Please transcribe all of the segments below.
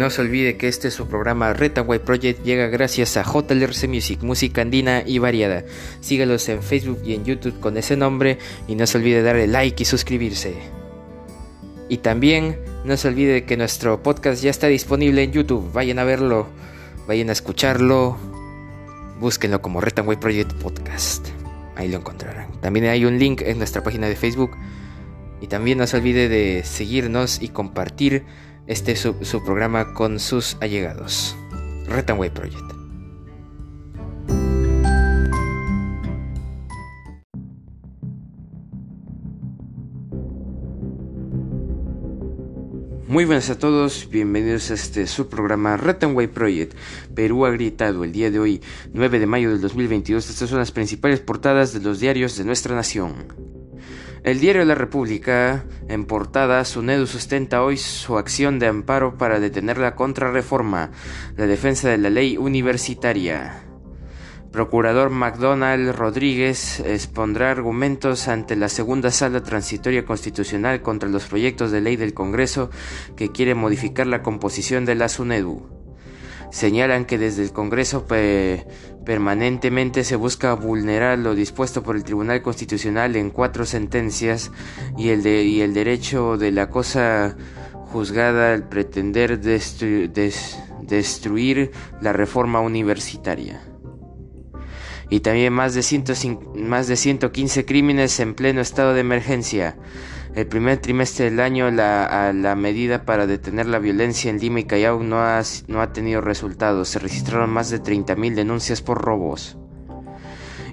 No se olvide que este su programa Retaway Project llega gracias a JLRC Music, música andina y variada. Sígalos en Facebook y en YouTube con ese nombre y no se olvide darle like y suscribirse. Y también no se olvide que nuestro podcast ya está disponible en YouTube. Vayan a verlo, vayan a escucharlo. Búsquenlo como Retaway Project Podcast. Ahí lo encontrarán. También hay un link en nuestra página de Facebook. Y también no se olvide de seguirnos y compartir este su, su programa con sus allegados. Retanway Project. Muy buenas a todos, bienvenidos a este su programa Way Project. Perú ha gritado el día de hoy, 9 de mayo del 2022. Estas son las principales portadas de los diarios de nuestra nación. El diario La República, en portada, Sunedu sustenta hoy su acción de amparo para detener la contrarreforma, la defensa de la ley universitaria. Procurador McDonald Rodríguez expondrá argumentos ante la segunda sala transitoria constitucional contra los proyectos de ley del Congreso que quiere modificar la composición de la SUNEDU señalan que desde el Congreso permanentemente se busca vulnerar lo dispuesto por el Tribunal Constitucional en cuatro sentencias y el, de, y el derecho de la cosa juzgada al pretender destruir la reforma universitaria. Y también más de, más de 115 crímenes en pleno estado de emergencia el primer trimestre del año la, medida para detener la violencia en Lima y Callao no ha, no ha tenido resultados. Se registraron más de 30.000 denuncias por robos.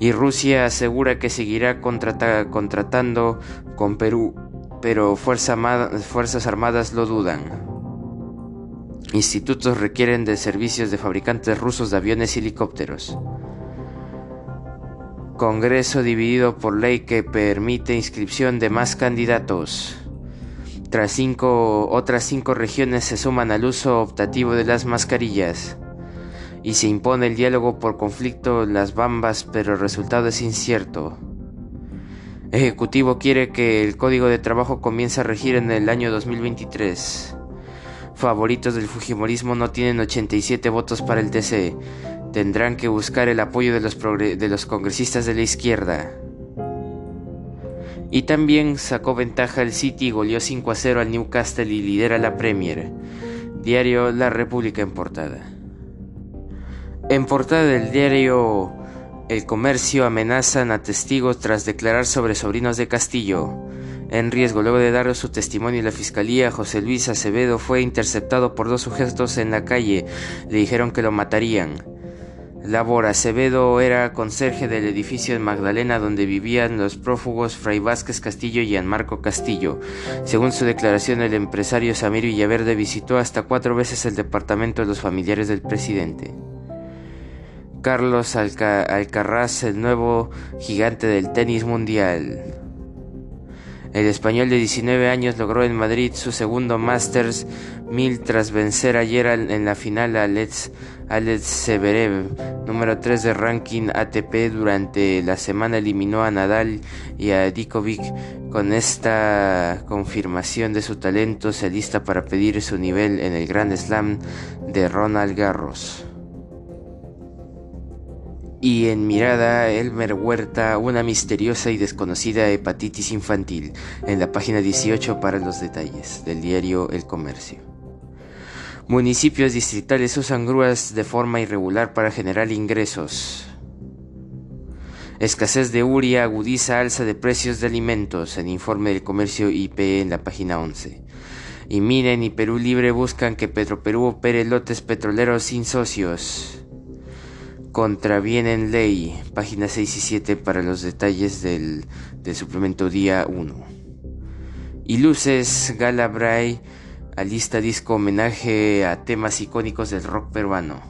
Y Rusia asegura que seguirá contratando con Perú, pero Fuerzas Armadas lo dudan. Institutos requieren de servicios de fabricantes rusos de aviones y helicópteros. Congreso dividido por ley que permite inscripción de más candidatos. Tras cinco, otras cinco regiones se suman al uso optativo de las mascarillas. Y se impone el diálogo por conflicto las bambas, pero el resultado es incierto. Ejecutivo quiere que el Código de Trabajo comience a regir en el año 2023. Favoritos del Fujimorismo no tienen 87 votos para el TC tendrán que buscar el apoyo de los, congresistas de la izquierda. Y también sacó ventaja el City, goleó 5 a 0 al Newcastle y lidera la Premier. Diario La República en portada. En portada del diario El Comercio amenazan a testigos tras declarar sobre sobrinos de Castillo. En riesgo, luego de dar su testimonio en la fiscalía, José Luis Acevedo fue interceptado por dos sujetos en la calle. Le dijeron que lo matarían. Labor Acevedo era conserje del edificio de Magdalena donde vivían los prófugos Fray Vázquez Castillo y Marco Castillo. Según su declaración, el empresario Samir Villaverde visitó hasta cuatro veces el departamento de los familiares del presidente. Carlos Alcaraz, el nuevo gigante del tenis mundial. El español de 19 años logró en Madrid su segundo Masters 1000 tras vencer ayer en la final a Alex, Alex Severev, número 3 de ranking ATP. Durante la semana eliminó a Nadal y a Djokovic. Con esta confirmación de su talento se lista para pedir su nivel en el Grand Slam de Ronald Garros. Y en mirada, Elmer Huerta, una misteriosa y desconocida hepatitis infantil, en la página 18 para los detalles del diario El Comercio. Municipios distritales usan grúas de forma irregular para generar ingresos. Escasez de uria agudiza alza de precios de alimentos, en informe del comercio IP en la página 11. Y Miren y Perú Libre buscan que Petroperú opere lotes petroleros sin socios contravienen ley, páginas 6 y 7 para los detalles del, suplemento día 1. Y Luces Galabray alista disco homenaje a temas icónicos del rock peruano.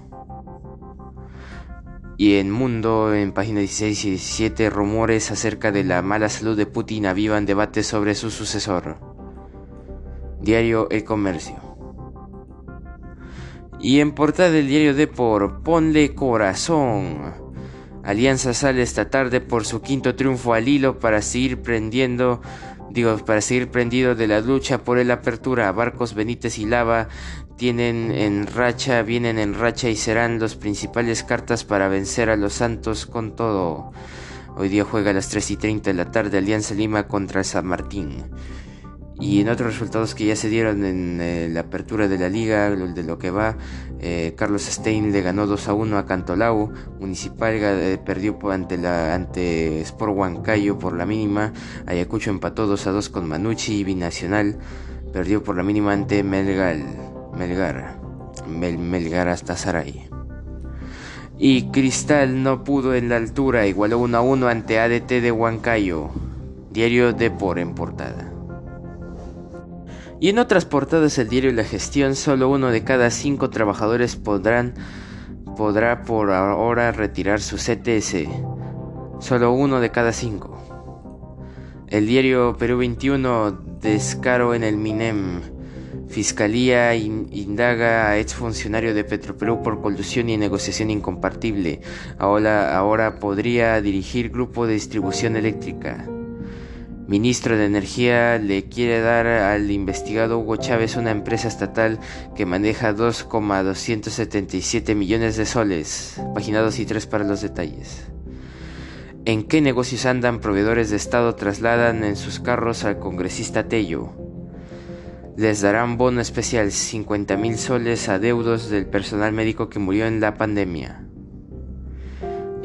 Y en Mundo, en páginas 16 y 17, rumores acerca de la mala salud de Putin avivan debates sobre su sucesor. Diario El Comercio. Y en portada del diario de por Ponle Corazón. Alianza sale esta tarde por su quinto triunfo al hilo para seguir prendiendo digo, para seguir prendido de la lucha por el apertura, Barcos Benítez y Lava tienen en racha, vienen en racha y serán los principales cartas para vencer a los Santos con todo. Hoy día juega a las 3 y 30 de la tarde Alianza Lima contra San Martín. Y en otros resultados que ya se dieron en eh, la apertura de la liga, de lo que va, eh, Carlos Stein le ganó 2 a 1 a Cantolao, Municipal eh, perdió ante, la, ante Sport Huancayo por la mínima, Ayacucho empató 2 a 2 con Manucci y Binacional perdió por la mínima ante Melgal, Melgar, Melgar hasta Saray. Y Cristal no pudo en la altura, igualó 1 a 1 ante ADT de Huancayo, diario de por en portada. Y en otras portadas del diario La Gestión, solo uno de cada cinco trabajadores podrá por ahora retirar su CTS. Solo uno de cada cinco. El diario Perú 21, descaro en el MINEM. Fiscalía indaga a exfuncionario de Petroperú por colusión y negociación incompartible. Ahora, ahora podría dirigir grupo de distribución eléctrica. Ministro de Energía le quiere dar al investigado Hugo Chávez una empresa estatal que maneja 2,277 millones de soles. Página 2 y 3 para los detalles. ¿En qué negocios andan proveedores de Estado trasladan en sus carros al congresista Tello? Les darán bono especial 50 mil soles a deudos del personal médico que murió en la pandemia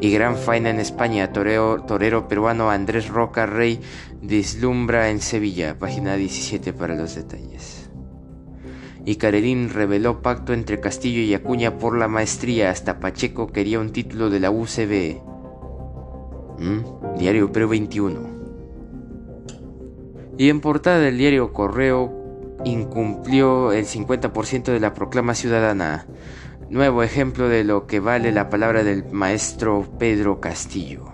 y gran faena en España. torero peruano Andrés Roca Rey deslumbra en Sevilla. Página 17 para los detalles. Y Carelín reveló pacto entre Castillo y Acuña por la maestría. Hasta Pacheco quería un título de la UCB. ¿Mm? Diario Perú 21. Y en portada del diario Correo incumplió el 50% de la proclama ciudadana. Nuevo ejemplo de lo que vale la palabra del maestro Pedro Castillo.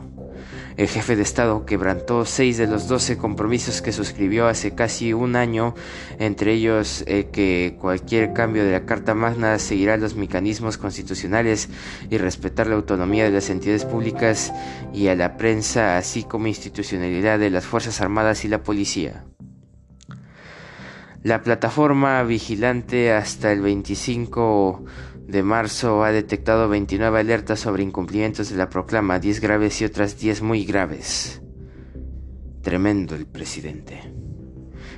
El jefe de Estado quebrantó seis de los doce compromisos que suscribió hace casi un año, entre ellos el que cualquier cambio de la Carta Magna seguirá los mecanismos constitucionales y respetar la autonomía de las entidades públicas y a la prensa, así como institucionalidad de las Fuerzas Armadas y la Policía. La plataforma vigilante hasta el 25 de marzo ha detectado 29 alertas sobre incumplimientos de la proclama, 10 graves y otras 10 muy graves. Tremendo el presidente.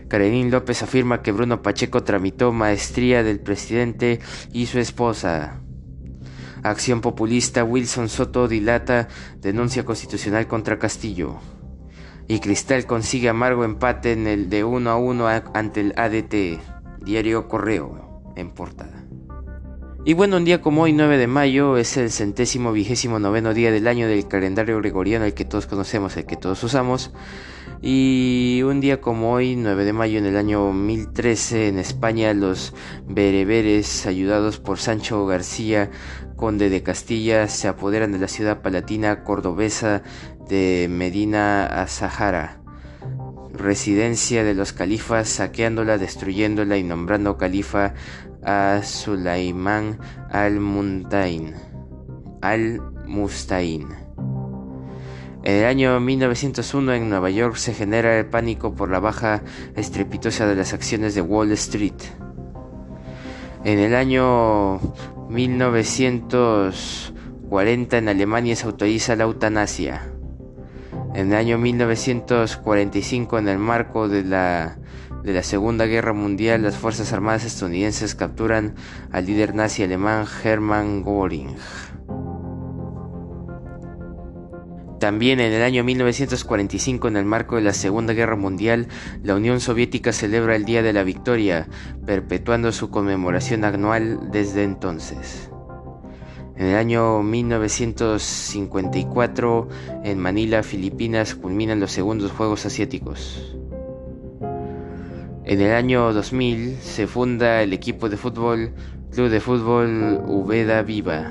Karenín López afirma que Bruno Pacheco tramitó maestría del presidente y su esposa. Acción populista Wilson Soto dilata denuncia constitucional contra Castillo. Y Cristal consigue amargo empate en el de 1 a 1 ante el ADT. Diario Correo en portada. Y bueno, un día como hoy, 9 de mayo, es el centésimo vigésimo noveno día del año del calendario gregoriano, el que todos conocemos, el que todos usamos. Y un día como hoy, 9 de mayo, en el año 1013, en España, los bereberes, ayudados por Sancho García, conde de Castilla, se apoderan de la ciudad palatina cordobesa de Medina a Sahara residencia de los califas, saqueándola, destruyéndola y nombrando califa a Sulaimán al-Muntain. Al-Mustain. En el año 1901 en Nueva York se genera el pánico por la baja estrepitosa de las acciones de Wall Street. En el año 1940 en Alemania se autoriza la eutanasia. En el año 1945, en el marco de la, de la Segunda Guerra Mundial, las Fuerzas Armadas estadounidenses capturan al líder nazi alemán Hermann Göring. También en el año 1945, en el marco de la Segunda Guerra Mundial, la Unión Soviética celebra el Día de la Victoria, perpetuando su conmemoración anual desde entonces. En el año 1954, en Manila, Filipinas, culminan los segundos Juegos Asiáticos. En el año 2000 se funda el equipo de fútbol Club de Fútbol Ubeda Viva.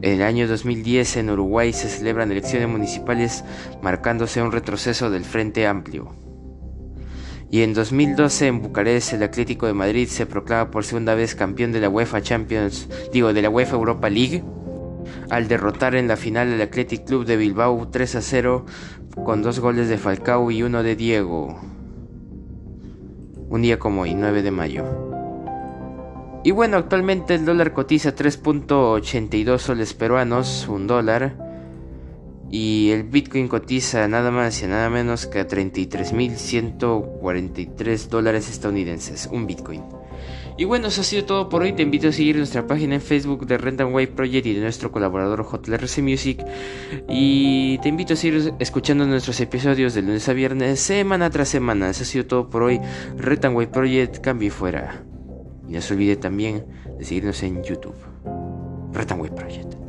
En el año 2010 en Uruguay se celebran elecciones municipales marcándose un retroceso del Frente Amplio. Y en 2012 en Bucarest el Atlético de Madrid se proclama por segunda vez campeón de la UEFA Champions, digo, de la UEFA Europa League, al derrotar en la final al Athletic Club de Bilbao 3 a 0 con dos goles de Falcao y uno de Diego. Un día como hoy, 9 de mayo. Y bueno, actualmente el dólar cotiza 3.82 soles peruanos, un dólar. Y el Bitcoin cotiza nada más y nada menos que a 33.143 dólares estadounidenses, un Bitcoin. Y bueno, eso ha sido todo por hoy. Te invito a seguir nuestra página en Facebook de Rent Wave Project y de nuestro colaborador JLRC Music. Y te invito a seguir escuchando nuestros episodios de lunes a viernes, semana tras semana. Eso ha sido todo por hoy. Rent Wave Project, cambio y fuera. Y no se olvide también de seguirnos en YouTube. Rent Wave Project.